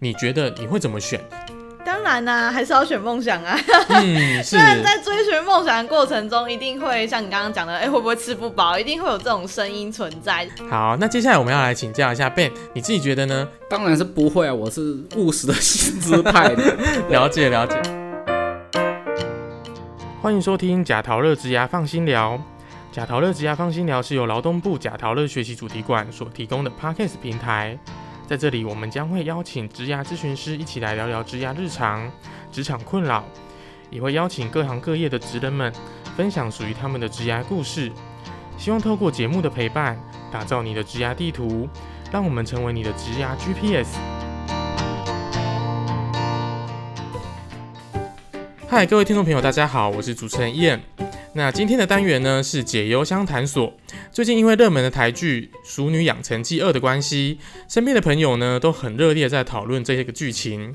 你觉得你会怎么选？当然啦、还是要选梦想啊。嗯，是虽然在追寻梦想的过程中，一定会像你刚刚讲的，哎、会不会吃不饱？一定会有这种声音存在。好。那接下来我们要来请教一下 Ben，你自己觉得呢？当然是不会啊，我是务实的薪资派的。了解了解。欢迎收听假陶乐之牙放心聊。假陶乐之牙放心聊是由劳动部假陶乐学习主题馆所提供的 Podcast 平台。在这里，我们将会邀请职涯咨询师一起来聊聊职涯日常、职场困扰，也会邀请各行各业的职人们分享属于他们的职涯故事。希望透过节目的陪伴，打造你的职涯地图，让我们成为你的职涯 GPS。嗨，各位听众朋友，大家好，我是主持人 Ian。那今天的单元呢是解忧相谈所。最近因为热门的台剧《熟女养成记二》的关系，身边的朋友呢都很热烈在讨论这个剧情。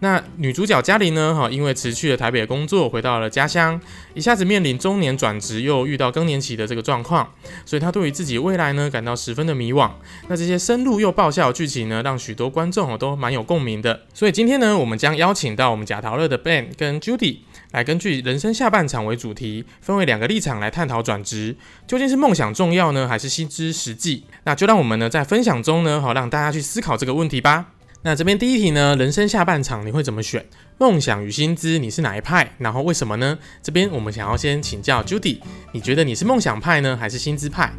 那女主角嘉玲呢，哈，因为辞去了台北的工作，回到了家乡，一下子面临中年转职，又遇到更年期的这个状况，所以她对于自己未来呢感到十分的迷惘。那这些深入又爆笑的剧情呢，让许多观众哦都蛮有共鸣的。所以今天呢，我们将邀请到我们贾陶乐的 Ben 跟 Judy 来根据人生下半场为主题，分为两个立场来探讨转职究竟是梦想重要呢，还是薪资实际？那就让我们呢在分享中呢，好让大家去思考这个问题吧。那这边第一题呢，人生下半场你会怎么选？梦想与薪资你是哪一派？然后为什么呢？这边我们想要先请教 Judy，你觉得你是梦想派呢，还是薪资派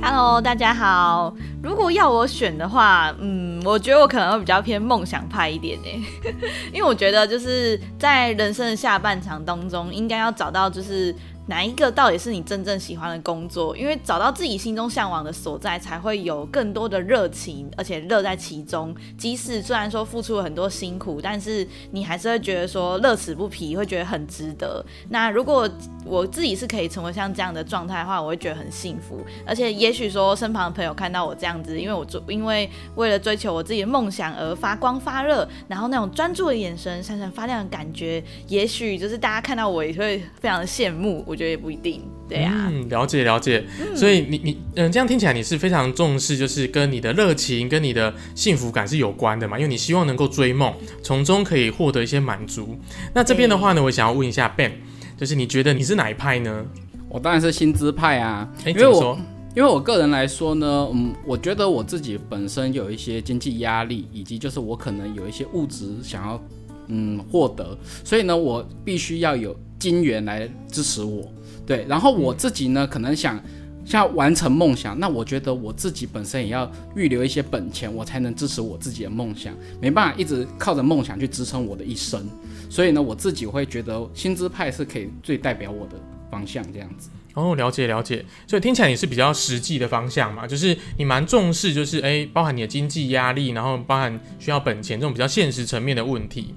？Hello，大家好。如果要我选的话，嗯，我觉得我可能会比较偏梦想派一点呢，因为我觉得就是在人生的下半场当中，应该要找到就是。哪一个到底是你真正喜欢的工作？因为找到自己心中向往的所在，才会有更多的热情，而且乐在其中。即使虽然说付出了很多辛苦，但是你还是会觉得说乐此不疲，会觉得很值得。那如果我自己是可以成为像这样的状态的话，我会觉得很幸福。而且也许说身旁的朋友看到我这样子，因为我追，因为为了追求我自己的梦想而发光发热，然后那种专注的眼神、闪闪发亮的感觉，也许就是大家看到我也会非常的羡慕。我觉得也不一定，对啊。嗯，了解了解。所以你你嗯，这样听起来你是非常重视，就是跟你的热情、跟你的幸福感是有关的嘛？因为你希望能够追梦，从中可以获得一些满足。那这边的话呢，我想要问一下 Ben，就是你觉得你是哪一派呢？我当然是薪资派啊，哎，因为我？因为我个人来说呢，嗯，我觉得我自己本身有一些经济压力，以及就是我可能有一些物质想要嗯获得，所以呢，我必须要有金源来支持我。对，然后我自己呢，可能想想要完成梦想，那我觉得我自己本身也要预留一些本钱，我才能支持我自己的梦想，没办法一直靠着梦想去支撑我的一生。所以呢，我自己会觉得薪资派是可以最代表我的方向这样子。哦，了解了解。所以听起来也是比较实际的方向嘛，就是你蛮重视，就是诶，包含你的经济压力，然后包含需要本钱这种比较现实层面的问题。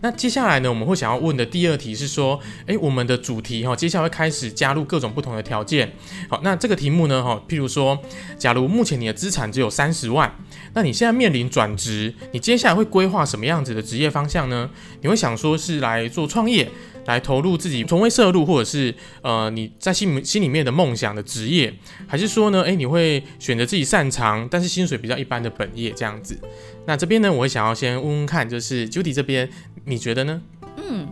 那接下来呢，我们会想要问的第二题是说，诶，我们的主题哈、接下来会开始加入各种不同的条件。好，那这个题目呢，哈、譬如说，假如目前你的资产只有三十万，那你现在面临转职，你接下来会规划什么样子的职业方向呢？你会想说是来做创业，来投入自己从未涉入，或者是呃你在心里心里面的梦想的职业，还是说呢，诶，你会选择自己擅长但是薪水比较一般的本业这样子？那这边呢，我会想要先问问看，就是 Judy 这边，你觉得呢？嗯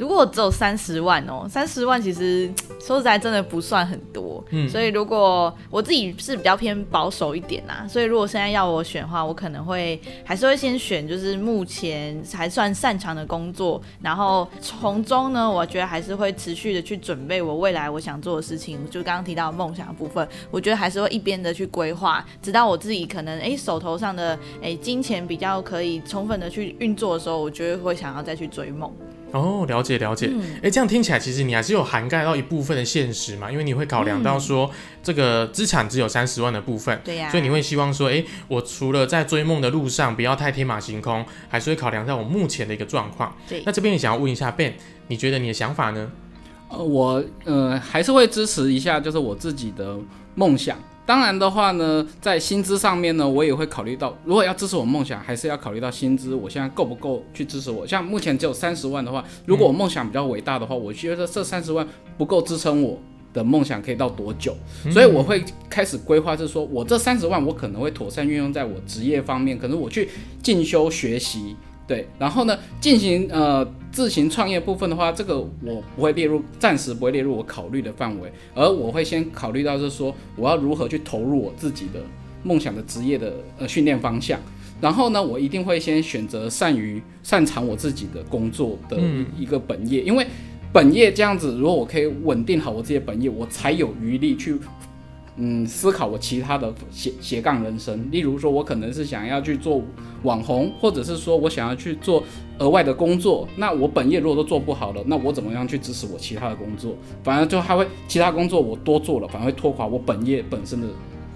如果只有三十万哦，三十万其实 说实在真的不算很多，嗯。所以如果我自己是比较偏保守一点啦，所以如果现在要我选的话，我可能会还是会先选就是目前还算擅长的工作，然后从中呢，我觉得还是会持续的去准备我未来我想做的事情，就刚刚提到梦想的部分，我觉得还是会一边的去规划，直到我自己可能诶手头上的诶金钱比较可以充分的去运作的时候，我觉得会想要再去追梦。哦，了解了解。哎、这样听起来其实你还是有涵盖到一部分的现实嘛，因为你会考量到说、这个资产只有三十万的部分，对呀、所以你会希望说，哎、我除了在追梦的路上不要太天马行空，还是会考量到我目前的一个状况。对那这边也想要问一下 Ben，你觉得你的想法呢？呃，我呃还是会支持一下，就是我自己的梦想。当然的话呢，在薪资上面呢，我也会考虑到，如果要支持我梦想，还是要考虑到薪资，我现在够不够去支持我。像目前只有三十万的话，如果我梦想比较伟大的话，我觉得这三十万不够支撑我的梦想可以到多久，所以我会开始规划，就是说我这三十万我可能会妥善运用在我职业方面，可能我去进修学习，对，然后呢进行呃自行创业部分的话，这个我不会列入，暂时不会列入我考虑的范围，而我会先考虑到是说我要如何去投入我自己的梦想的职业的呃训练方向。然后呢，我一定会先选择善于擅长我自己的工作的一个本业，因为本业这样子，如果我可以稳定好我自己的本业，我才有余力去嗯思考我其他的斜斜杠人生。例如说，我可能是想要去做网红，或者是说我想要去做额外的工作。那我本业如果都做不好了，那我怎么样去支持我其他的工作？反而就还会其他工作我多做了，反而会拖垮我本业本身的。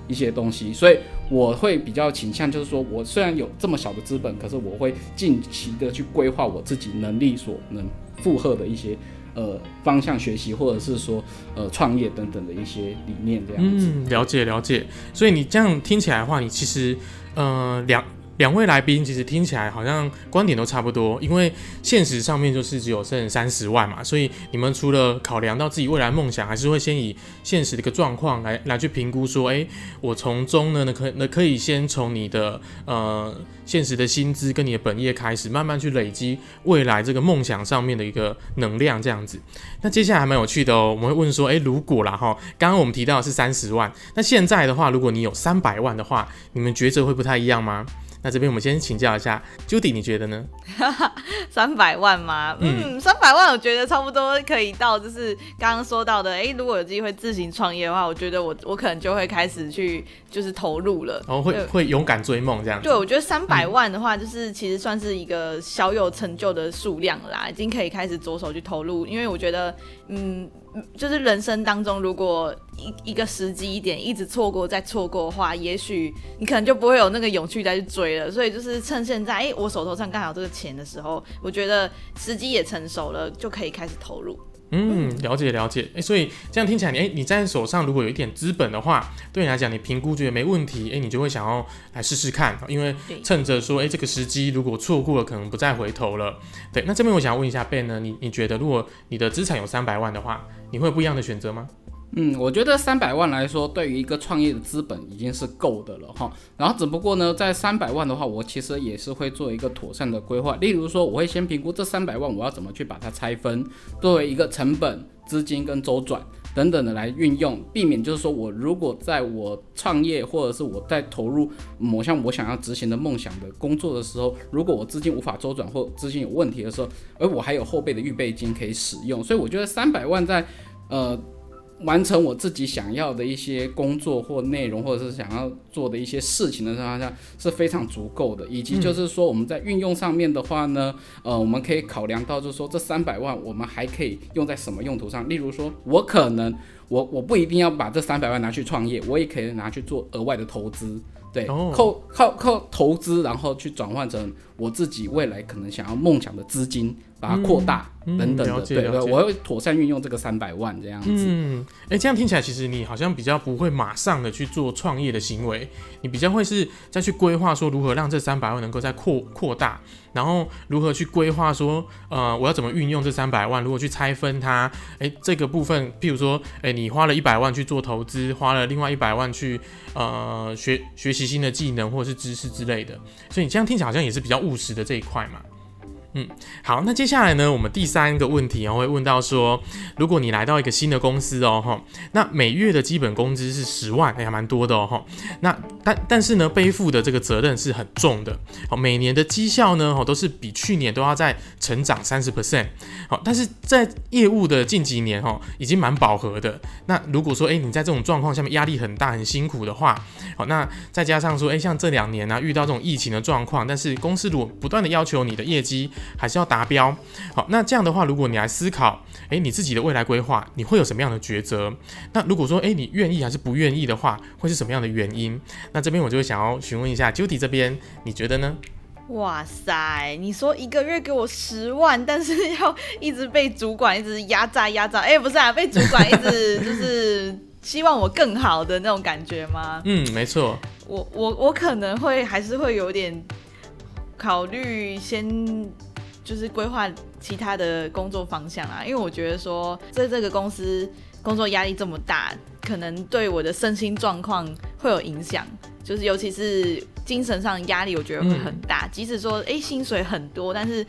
一些东西，所以我会比较倾向，就是说我虽然有这么小的资本，可是我会尽期的去规划我自己能力所能 负荷的一些呃方向学习，或者是说呃创业等等的一些理念这样子。了解了解。所以你这样听起来的话，你其实呃两。两位来宾其实听起来好像观点都差不多，因为现实上面就是只有剩三十万嘛，所以你们除了考量到自己未来梦想，还是会先以现实的一个状况来来去评估说，哎，我从中呢，那可那可以先从你的呃现实的薪资跟你的本业开始，慢慢去累积未来这个梦想上面的一个能量这样子。那接下来还蛮有趣的哦，我们会问说，哎，如果啦哈，刚刚我们提到的是三十万，那现在的话，如果你有三百万的话，你们抉择会不太一样吗？那这边我们先请教一下 Judy，你觉得呢？三百万吗？嗯，三百万我觉得差不多可以到，就是刚刚说到的，哎，如果有机会自行创业的话，我觉得我我可能就会开始去就是投入了，然后会会勇敢追梦这样。对，我觉得三百万的话，就是其实算是一个小有成就的数量啦，已经可以开始着手去投入，因为我觉得，嗯。就是人生当中，如果一一个时机一点一直错过再错过的话，也许你可能就不会有那个勇气再去追了。所以就是趁现在，哎，我手头上刚好这个钱的时候，我觉得时机也成熟了，就可以开始投入。嗯，了解了解，哎，所以这样听起来，你哎，你在手上如果有一点资本的话，对你来讲，你评估觉得没问题，哎，你就会想要来试试看，因为趁着说，哎，这个时机如果错过了，可能不再回头了。对，那这边我想要问一下 Ben 呢，你你觉得如果你的资产有三百万的话，你会有不一样的选择吗？嗯，我觉得三百万来说，对于一个创业的资本已经是够的了哈。然后只不过呢，在三百万的话，我其实也是会做一个妥善的规划。例如说，我会先评估这三百万我要怎么去把它拆分，作为一个成本、资金跟周转等等的来运用，避免就是说我如果在我创业或者是我在投入某项我想要执行的梦想的工作的时候，如果我资金无法周转或资金有问题的时候，而我还有后备的预备金可以使用，所以我觉得三百万在呃。完成我自己想要的一些工作或内容，或者是想要做的一些事情的情况下是非常足够的。以及就是说我们在运用上面的话呢，呃，我们可以考量到就是说这三百万我们还可以用在什么用途上？例如说，我可能我我不一定要把这三百万拿去创业，我也可以拿去做额外的投资。对，靠靠靠投资，然后去转换成我自己未来可能想要梦想的资金，把它扩大等等的。对对，我会妥善运用这个三百万这样子。嗯，哎，这样听起来其实你好像比较不会马上的去做创业的行为，你比较会是再去规划说如何让这三百万能够再扩扩大。然后如何去规划？说，呃，我要怎么运用这三百万？如果去拆分它，诶，这个部分，譬如说，诶，你花了一百万去做投资，花了另外一百万去，呃，学学习新的技能或者是知识之类的。所以你这样听起来好像也是比较务实的这一块嘛。嗯，好，那接下来呢，我们第三个问题啊，会问到说，如果你来到一个新的公司哦，哈，那每月的基本工资是十万，还蛮多的哦，哈，那但但是呢，背负的这个责任是很重的，好，每年的绩效呢，哈，都是比去年都要在成长三十 percent，好，但是在业务的近几年，哈，已经蛮饱和的。那如果说，哎，你在这种状况下面压力很大、很辛苦的话，好，那再加上说，哎，像这两年呢，遇到这种疫情的状况，但是公司如果不断的要求你的业绩，还是要达标，好，那这样的话，如果你来思考，诶，你自己的未来规划，你会有什么样的抉择？那如果说，诶，你愿意还是不愿意的话，会是什么样的原因？那这边我就会想要询问一下 Judy 这边，你觉得呢？哇塞，你说一个月给我十万，但是要一直被主管一直压榨压榨，哎，不是啊，被主管一直 就是希望我更好的那种感觉吗？嗯，没错。我我我可能会还是会有点考虑先。就是规划其他的工作方向啊，因为我觉得说在这个公司工作压力这么大，可能对我的身心状况会有影响，就是尤其是精神上的压力，我觉得会很大。即使说诶薪水很多，但是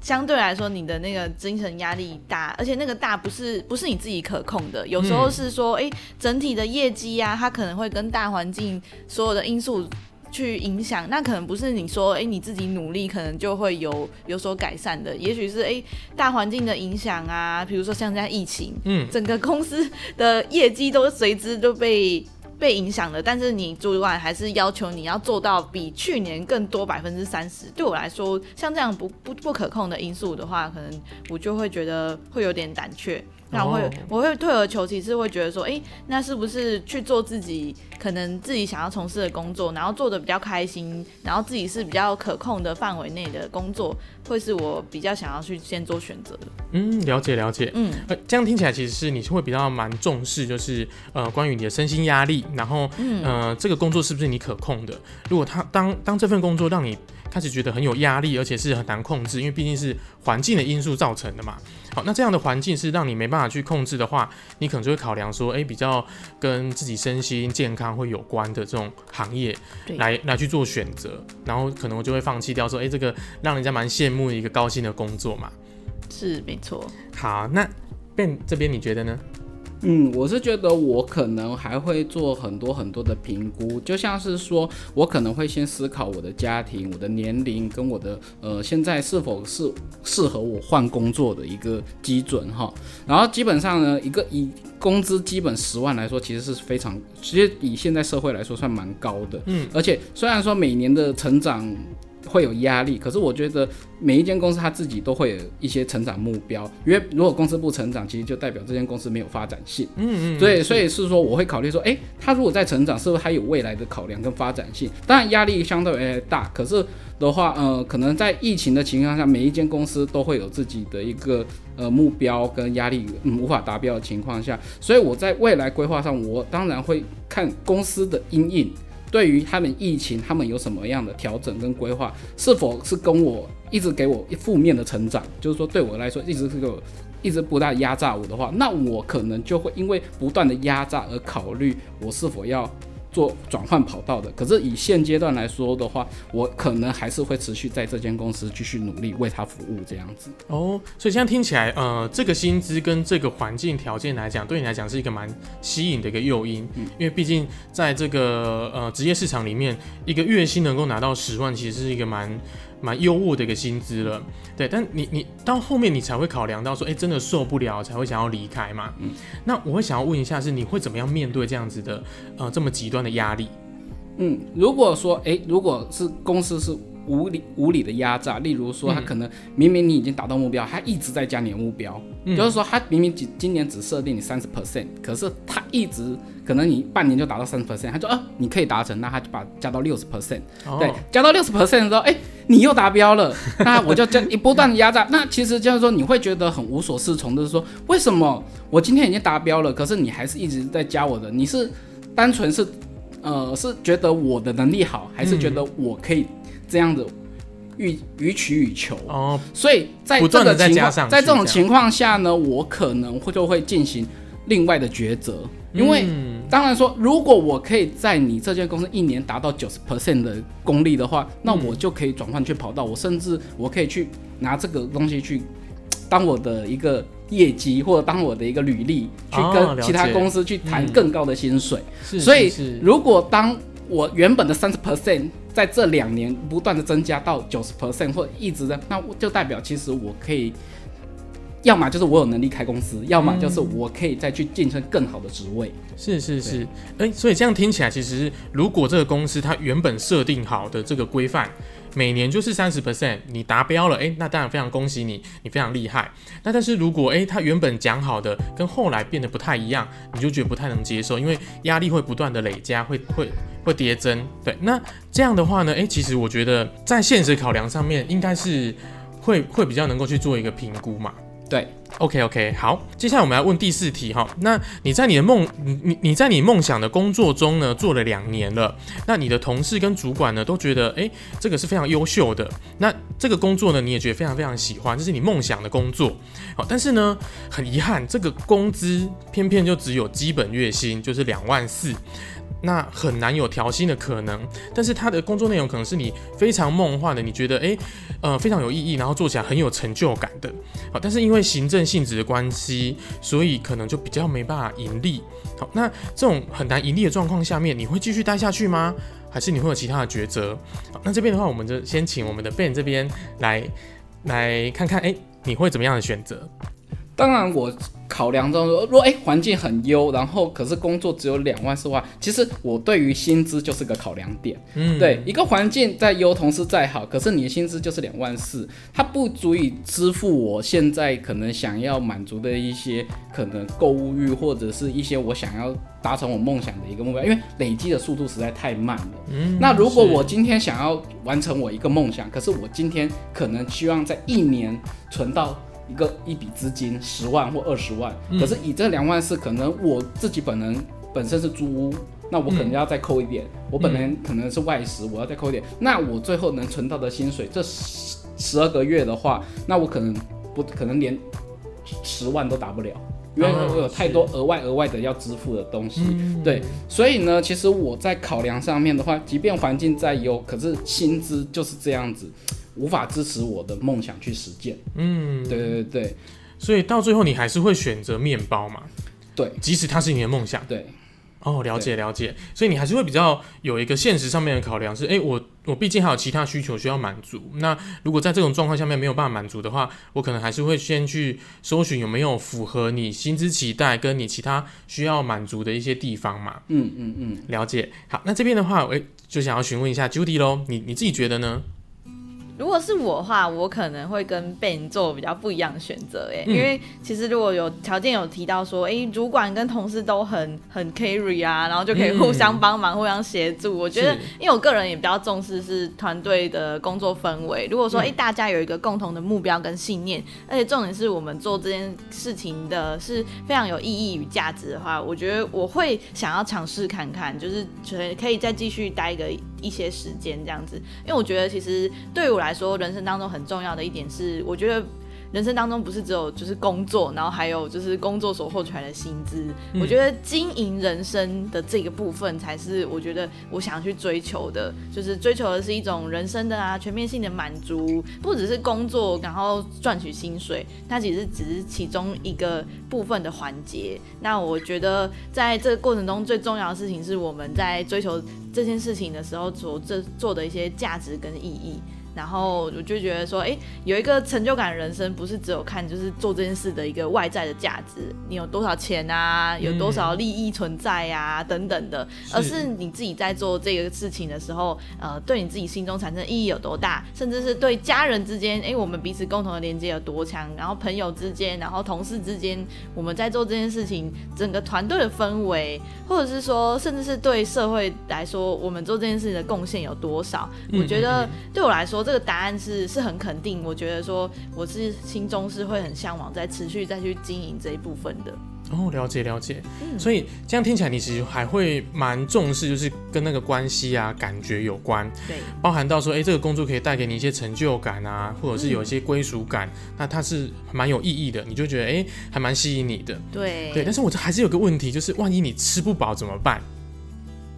相对来说你的那个精神压力大，而且那个大不是不是你自己可控的，有时候是说诶整体的业绩啊，它可能会跟大环境所有的因素。去影响，那可能不是你说，哎，你自己努力可能就会有有所改善的，也许是哎大环境的影响啊，比如说像现在疫情，嗯，整个公司的业绩都随之都被被影响了，但是你主管还是要求你要做到比去年更多百分之三十，对我来说，像这样不不不可控的因素的话，可能我就会觉得会有点胆怯。那我会我会退而求其次，会觉得说，哎，那是不是去做自己可能自己想要从事的工作，然后做的比较开心，然后自己是比较可控的范围内的工作，会是我比较想要去先做选择的。嗯，了解了解。嗯，呃，这样听起来其实是你是会比较蛮重视，就是呃，关于你的身心压力，然后呃，这个工作是不是你可控的？如果他当当这份工作让你开始觉得很有压力，而且是很难控制，因为毕竟是环境的因素造成的嘛。好，那这样的环境是让你没办法去控制的话，你可能就会考量说，哎，比较跟自己身心健康会有关的这种行业，来来去做选择，然后可能我就会放弃掉说，哎，这个让人家蛮羡慕的一个高薪的工作嘛。是，没错。好，那 Ben 这边你觉得呢？嗯，我是觉得我可能还会做很多很多的评估，就像是说我可能会先思考我的家庭、我的年龄跟我的呃现在是否是适合我换工作的一个基准哈。然后基本上呢，一个以工资基本十万来说，其实是非常，其实以现在社会来说算蛮高的。嗯，而且虽然说每年的成长。会有压力，可是我觉得每一间公司它自己都会有一些成长目标，因为如果公司不成长，其实就代表这间公司没有发展性。嗯嗯。所以所以是说，我会考虑说，哎，它如果在成长，是不是还有未来的考量跟发展性？当然压力相对大，可是的话，呃，可能在疫情的情况下，每一间公司都会有自己的一个呃目标跟压力无法达标的情况下，所以我在未来规划上，我当然会看公司的阴影。对于他们疫情，他们有什么样的调整跟规划？是否是跟我一直给我负面的成长？就是说，对我来说，一直是个一直不断压榨我的话，那我可能就会因为不断的压榨而考虑我是否要。做转换跑道的，可是以现阶段来说的话，我可能还是会持续在这间公司继续努力为他服务这样子。哦，所以现在听起来，呃，这个薪资跟这个环境条件来讲，对你来讲是一个蛮吸引的一个诱因，因为毕竟在这个呃职业市场里面，一个月薪能够拿到十万，其实是一个蛮。蛮优渥的一个薪资了，对，但你你到后面你才会考量到说，哎，真的受不了才会想要离开嘛。嗯，那我会想要问一下，是你会怎么样面对这样子的呃这么极端的压力？嗯，如果说哎，如果是公司是。无理无理的压榨，例如说他可能明明你已经达到目标，他一直在加你的目标，就是说他明明今今年只设定你三十 percent，可是他一直可能你半年就达到三十 percent，他说啊你可以达成，那他就把加到六十 percent，对，加到六十 percent 之后，哎你又达标了，那我就这一不断的压榨，那其实就是说你会觉得很无所适从，就是说为什么我今天已经达标了，可是你还是一直在加我的，你是单纯是呃是觉得我的能力好，还是觉得我可以？这样子予予取予求。哦，所以在这个情况，在这种情况下呢，我可能会就会进行另外的抉择，因为当然说，如果我可以在你这间公司一年达到九十 percent 的功力的话，那我就可以转换去跑道，我甚至我可以去拿这个东西去当我的一个业绩，或者当我的一个履历，去跟其他公司去谈更高的薪水。所以，如果当我原本的三十 percent 在这两年不断的增加到九十 percent 或一直的，那就代表其实我可以，要么就是我有能力开公司，要么就是我可以再去晋升更好的职位。是是是，哎，所以这样听起来，其实如果这个公司它原本设定好的这个规范。每年就是三十 percent，你达标了，诶，那当然非常恭喜你，你非常厉害。那但是如果诶，他原本讲好的跟后来变得不太一样，你就觉得不太能接受，因为压力会不断的累加，会会会叠增。对，那这样的话呢，诶，其实我觉得在现实考量上面，应该是会会比较能够去做一个评估嘛。对，OK OK，好，接下来我们来问第四题哈。那你在你的梦，你你在你梦想的工作中呢，做了两年了。那你的同事跟主管呢，都觉得，哎，这个是非常优秀的。那这个工作呢，你也觉得非常非常喜欢，这是你梦想的工作。好，但是呢，很遗憾，这个工资偏偏就只有基本月薪，就是两万四。那很难有调薪的可能，但是他的工作内容可能是你非常梦幻的，你觉得诶，呃非常有意义，然后做起来很有成就感的。好，但是因为行政性质的关系，所以可能就比较没办法盈利。好，那这种很难盈利的状况下面，你会继续待下去吗？还是你会有其他的抉择？好，那这边的话，我们就先请我们的 Ben 这边来来看看，诶，你会怎么样的选择？当然我。考量中说，若哎环境很优，然后可是工作只有两万四万，其实我对于薪资就是个考量点。嗯，对，一个环境再优，同事再好，可是你的薪资就是两万四，它不足以支付我现在可能想要满足的一些可能购物欲，或者是一些我想要达成我梦想的一个目标，因为累积的速度实在太慢了。嗯，那如果我今天想要完成我一个梦想，可是我今天可能希望在一年存到。一个一笔资金十万或二十万，可是以这两万四，可能我自己本人本身是租屋，那我可能要再扣一点，我本人可能是外食，我要再扣一点，那我最后能存到的薪水，这十十二个月的话，那我可能不可能连十万都达不了，因为我有太多额外额外的要支付的东西，对，所以呢，其实我在考量上面的话，即便环境再优，可是薪资就是这样子。无法支持我的梦想去实践。嗯，对对对所以到最后你还是会选择面包嘛？对，即使它是你的梦想。对，哦，了解了解。所以你还是会比较有一个现实上面的考量，是哎，我我毕竟还有其他需求需要满足。那如果在这种状况下面没有办法满足的话，我可能还是会先去搜寻有没有符合你薪资期待跟你其他需要满足的一些地方嘛。嗯嗯嗯，了解。好，那这边的话，我就想要询问一下 Judy 喽，你你自己觉得呢？如果是我的话，我可能会跟 Ben 做比较不一样的选择，哎，因为其实如果有条件有提到说，哎，主管跟同事都很很 carry 啊，然后就可以互相帮忙、互相协助。我觉得，因为我个人也比较重视是团队的工作氛围。如果说，哎，大家有一个共同的目标跟信念，而且重点是我们做这件事情的是非常有意义与价值的话，我觉得我会想要尝试看看，就是可以再继续待个一些时间这样子。因为我觉得其实对于我来，说，人生当中很重要的一点是，我觉得。人生当中不是只有就是工作，然后还有就是工作所获取来的薪资。我觉得经营人生的这个部分才是我觉得我想去追求的，就是追求的是一种人生的啊全面性的满足，不只是工作然后赚取薪水，它其实只是其中一个部分的环节。那我觉得在这个过程中最重要的事情是我们在追求这件事情的时候所这做的一些价值跟意义。然后我就觉得说，哎，有一个成就感的人生，不是只有看就是做这件事的一个外在的价值，你有多少钱啊，有多少利益存在呀，等等的，而是你自己在做这个事情的时候，呃，对你自己心中产生意义有多大，甚至是对家人之间，哎，我们彼此共同的连接有多强，然后朋友之间，然后同事之间，我们在做这件事情，整个团队的氛围，或者是说，甚至是对社会来说，我们做这件事情的贡献有多少？我觉得对我来说。这个答案是是很肯定，我觉得说我是心中是会很向往再持续再去经营这一部分的。哦，了解了解。嗯所以这样听起来，你其实还会蛮重视，就是跟那个关系啊、感觉有关。对，包含到说，哎，这个工作可以带给你一些成就感啊，或者是有一些归属感，那它是蛮有意义的，你就觉得哎，还蛮吸引你的。对对，但是我这还是有个问题，就是万一你吃不饱怎么办？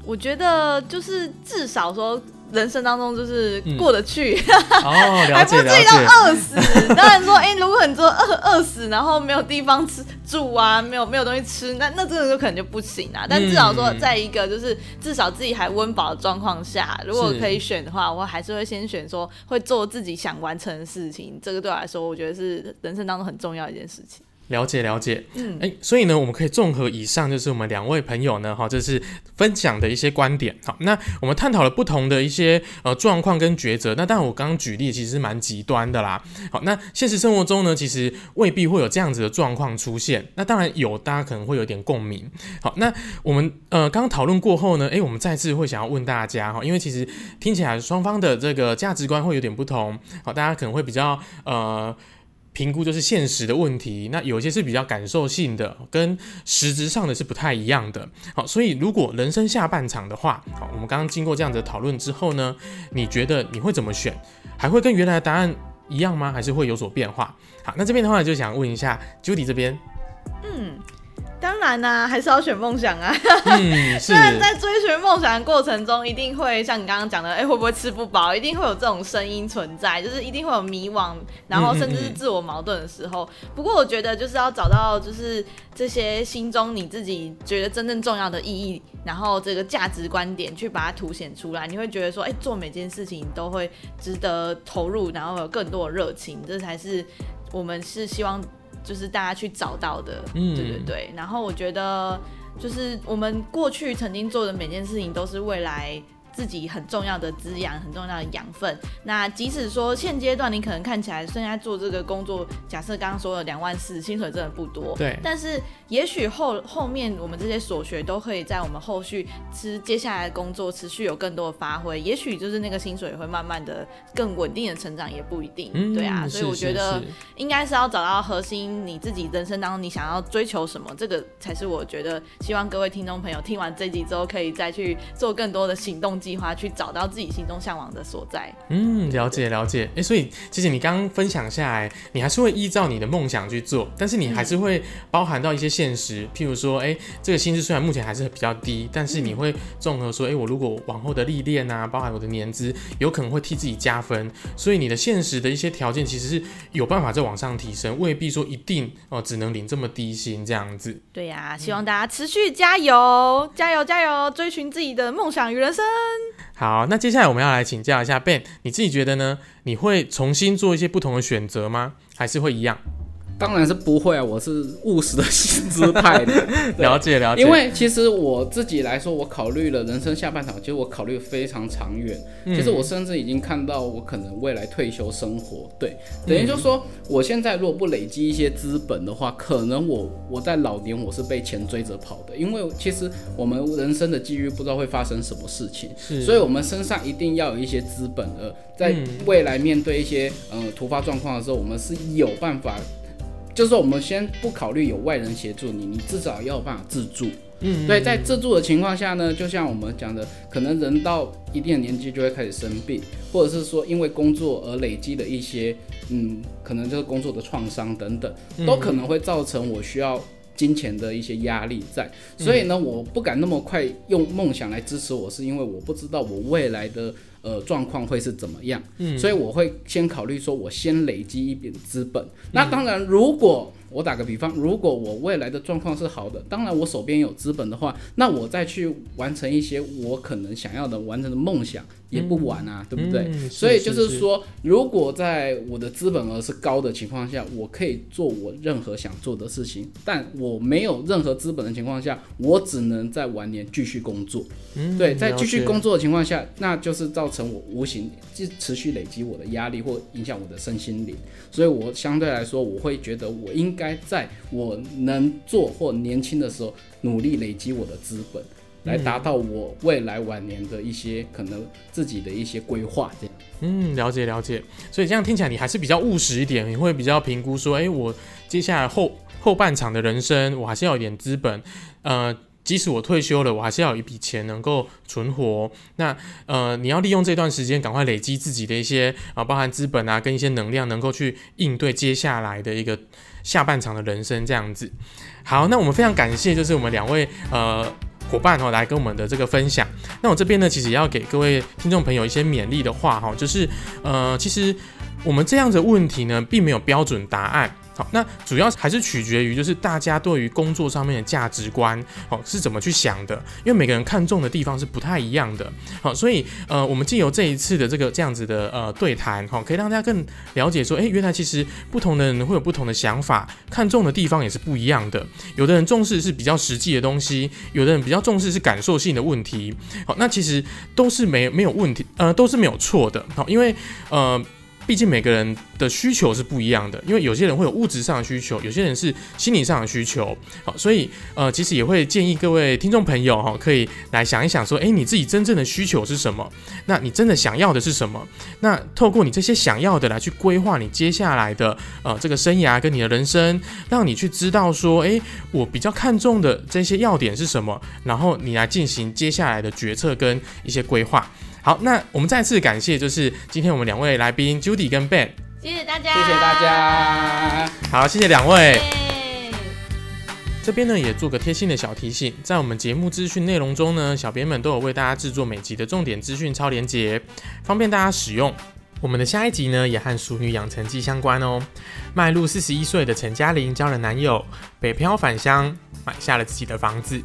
我觉得就是至少说。人生当中就是过得去，哦，还不至于到饿死。当然说，哎，如果你说饿饿死，然后没有地方吃住啊，没有没有东西吃，那那这个就可能就不行啊。但至少说，在一个就是至少自己还温饱的状况下，如果可以选的话，我还是会先选说会做自己想完成的事情。这个对我来说，我觉得是人生当中很重要一件事情。了解了解，嗯，哎，所以呢，我们可以综合以上，就是我们两位朋友呢，哈，这是分享的一些观点，好，那我们探讨了不同的一些呃状况跟抉择，那当然我刚刚举例其实蛮极端的啦，好，那现实生活中呢，其实未必会有这样子的状况出现，那当然有，大家可能会有点共鸣，好，那我们呃刚刚讨论过后呢，哎，我们再次会想要问大家哈，因为其实听起来双方的这个价值观会有点不同，好，大家可能会比较呃。评估就是现实的问题，那有些是比较感受性的，跟实质上的是不太一样的。好，所以如果人生下半场的话，好，我们刚刚经过这样子的讨论之后呢，你觉得你会怎么选？还会跟原来的答案一样吗？还是会有所变化？好，那这边的话就想问一下 Judy 这边，嗯。当然啦、还是要选梦想啊。嗯，是虽，然在追寻梦想的过程中，一定会像你刚刚讲的，哎、会不会吃不饱？一定会有这种声音存在，就是一定会有迷惘，然后甚至是自我矛盾的时候。不过我觉得就是要找到就是这些心中你自己觉得真正重要的意义，然后这个价值观点去把它凸显出来，你会觉得说，哎、做每件事情都会值得投入，然后有更多的热情，这才是我们是希望就是大家去找到的。嗯对对对。然后我觉得就是我们过去曾经做的每件事情，都是未来。自己很重要的滋养，很重要的养分。那即使说现阶段你可能看起来现在做这个工作，假设刚刚说的两万四，薪水真的不多，对但是也许后后面我们这些所学都可以在我们后续吃接下来的工作持续有更多的发挥，也许就是那个薪水会慢慢的更稳定的成长，也不一定。嗯，对啊，所以我觉得应该是要找到核心，你自己人生当中你想要追求什么，这个才是我觉得希望各位听众朋友听完这集之后，可以再去做更多的行动计划，去找到自己心中向往的所在。嗯，了解了解。诶，所以其实你刚刚分享下来，你还是会依照你的梦想去做，但是你还是会包含到一些现实，譬如说，诶，这个薪资虽然目前还是比较低，但是你会综合说，诶，我如果往后的历练啊，包含我的年资，有可能会替自己加分，所以你的现实的一些条件其实是有办法再往上提升，未必说一定哦、只能领这么低薪这样子。对呀、希望大家持续加油，加油，加油，追寻自己的梦想与人生。好，那接下来我们要来请教一下 Ben，你自己觉得呢？你会重新做一些不同的选择吗？还是会一样？当然是不会啊，我是务实的薪资派的。了解了解，因为其实我自己来说，我考虑了人生下半场，其实我考虑非常长远。嗯。其实我甚至已经看到我可能未来退休生活，对，等于就说我现在如果不累积一些资本的话，可能我我在老年我是被钱追着跑的，因为其实我们人生的机遇不知道会发生什么事情，所以我们身上一定要有一些资本额，在嗯。未来面对一些呃突发状况的时候，我们是有办法。就是说，我们先不考虑有外人协助你，你至少要有办法自助。嗯对，在自助的情况下呢，就像我们讲的，可能人到一定的年纪就会开始生病，或者是说因为工作而累积的一些，嗯，可能就是工作的创伤等等，都可能会造成我需要金钱的一些压力在。所以呢，我不敢那么快用梦想来支持我，是因为我不知道我未来的呃状况会是怎么样。嗯所以我会先考虑说，我先累积一笔资本。那当然，如果我打个比方，如果我未来的状况是好的，当然我手边有资本的话，那我再去完成一些我可能想要的完成的梦想也不晚啊，对不对？嗯所以就是是。说，如果在我的资本额是高的情况下，我可以做我任何想做的事情，但我没有任何资本的情况下，我只能在晚年继续工作。嗯对，在继续工作的情况下，那就是造成我无形就持续累积我的压力或影响我的身心灵，所以我相对来说，我会觉得我应该在我能做或年轻的时候，努力累积我的资本，来达到我未来晚年的一些可能自己的一些规划，这样。嗯，了解了解。所以这样听起来你还是比较务实一点，你会比较评估说，哎、我接下来后后半场的人生，我还是要有一点资本，呃。即使我退休了，我还是要有一笔钱能够存活。那呃，你要利用这段时间，赶快累积自己的一些啊、包含资本啊，跟一些能量，能够去应对接下来的一个下半场的人生这样子。好，那我们非常感谢，就是我们两位呃伙伴哦，来跟我们的这个分享。那我这边呢，其实也要给各位听众朋友一些勉励的话哈，就是呃，其实我们这样的问题呢，并没有标准答案。好，那主要还是取决于就是大家对于工作上面的价值观，哦是怎么去想的，因为每个人看重的地方是不太一样的。好，所以呃，我们借由这一次的这个这样子的呃对谈，哈、可以让大家更了解说，诶，原来其实不同的人会有不同的想法，看重的地方也是不一样的。有的人重视是比较实际的东西，有的人比较重视是感受性的问题。好，那其实都是没没有问题，呃，都是没有错的。好，因为呃。毕竟每个人的需求是不一样的，因为有些人会有物质上的需求，有些人是心理上的需求。好，所以呃，其实也会建议各位听众朋友哈，可以来想一想说，诶，你自己真正的需求是什么？那你真的想要的是什么？那透过你这些想要的来去规划你接下来的呃这个生涯跟你的人生，让你去知道说，诶，我比较看重的这些要点是什么，然后你来进行接下来的决策跟一些规划。好，那我们再次感谢，就是今天我们两位来宾 Judy 跟 Ben，谢谢大家，谢谢大家。好，谢谢两位。耶这边呢也做个贴心的小提醒，在我们节目资讯内容中呢，小编们都有为大家制作每集的重点资讯超连结，方便大家使用。我们的下一集呢也和《熟女养成记》相关哦。迈入四十一岁的陈嘉玲交了男友，北漂返乡，买下了自己的房子，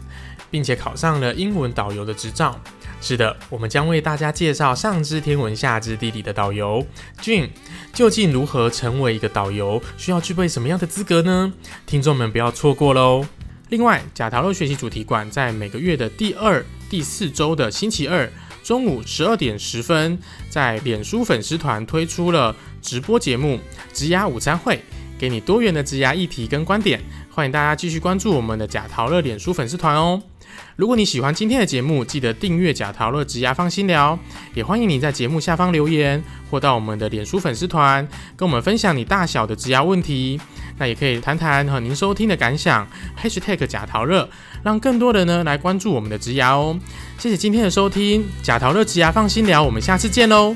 并且考上了英文导游的执照。是的，我们将为大家介绍上知天文下知地理的导游俊究竟如何成为一个导游，需要具备什么样的资格呢？听众们不要错过喽！另外，假桃乐学习主题馆在每个月的第二、第四周的星期二中午十二点十分，在脸书粉丝团推出了直播节目“职涯午餐会”，给你多元的职涯议题跟观点。欢迎大家继续关注我们的假桃乐脸书粉丝团哦。如果你喜欢今天的节目，记得订阅假桃乐职牙放心聊，也欢迎你在节目下方留言，或到我们的脸书粉丝团跟我们分享你大小的职牙问题。那也可以谈谈和您收听的感想，#hashtag 假桃乐，让更多人呢来关注我们的职牙哦。谢谢今天的收听，假桃乐职牙放心聊，我们下次见喽。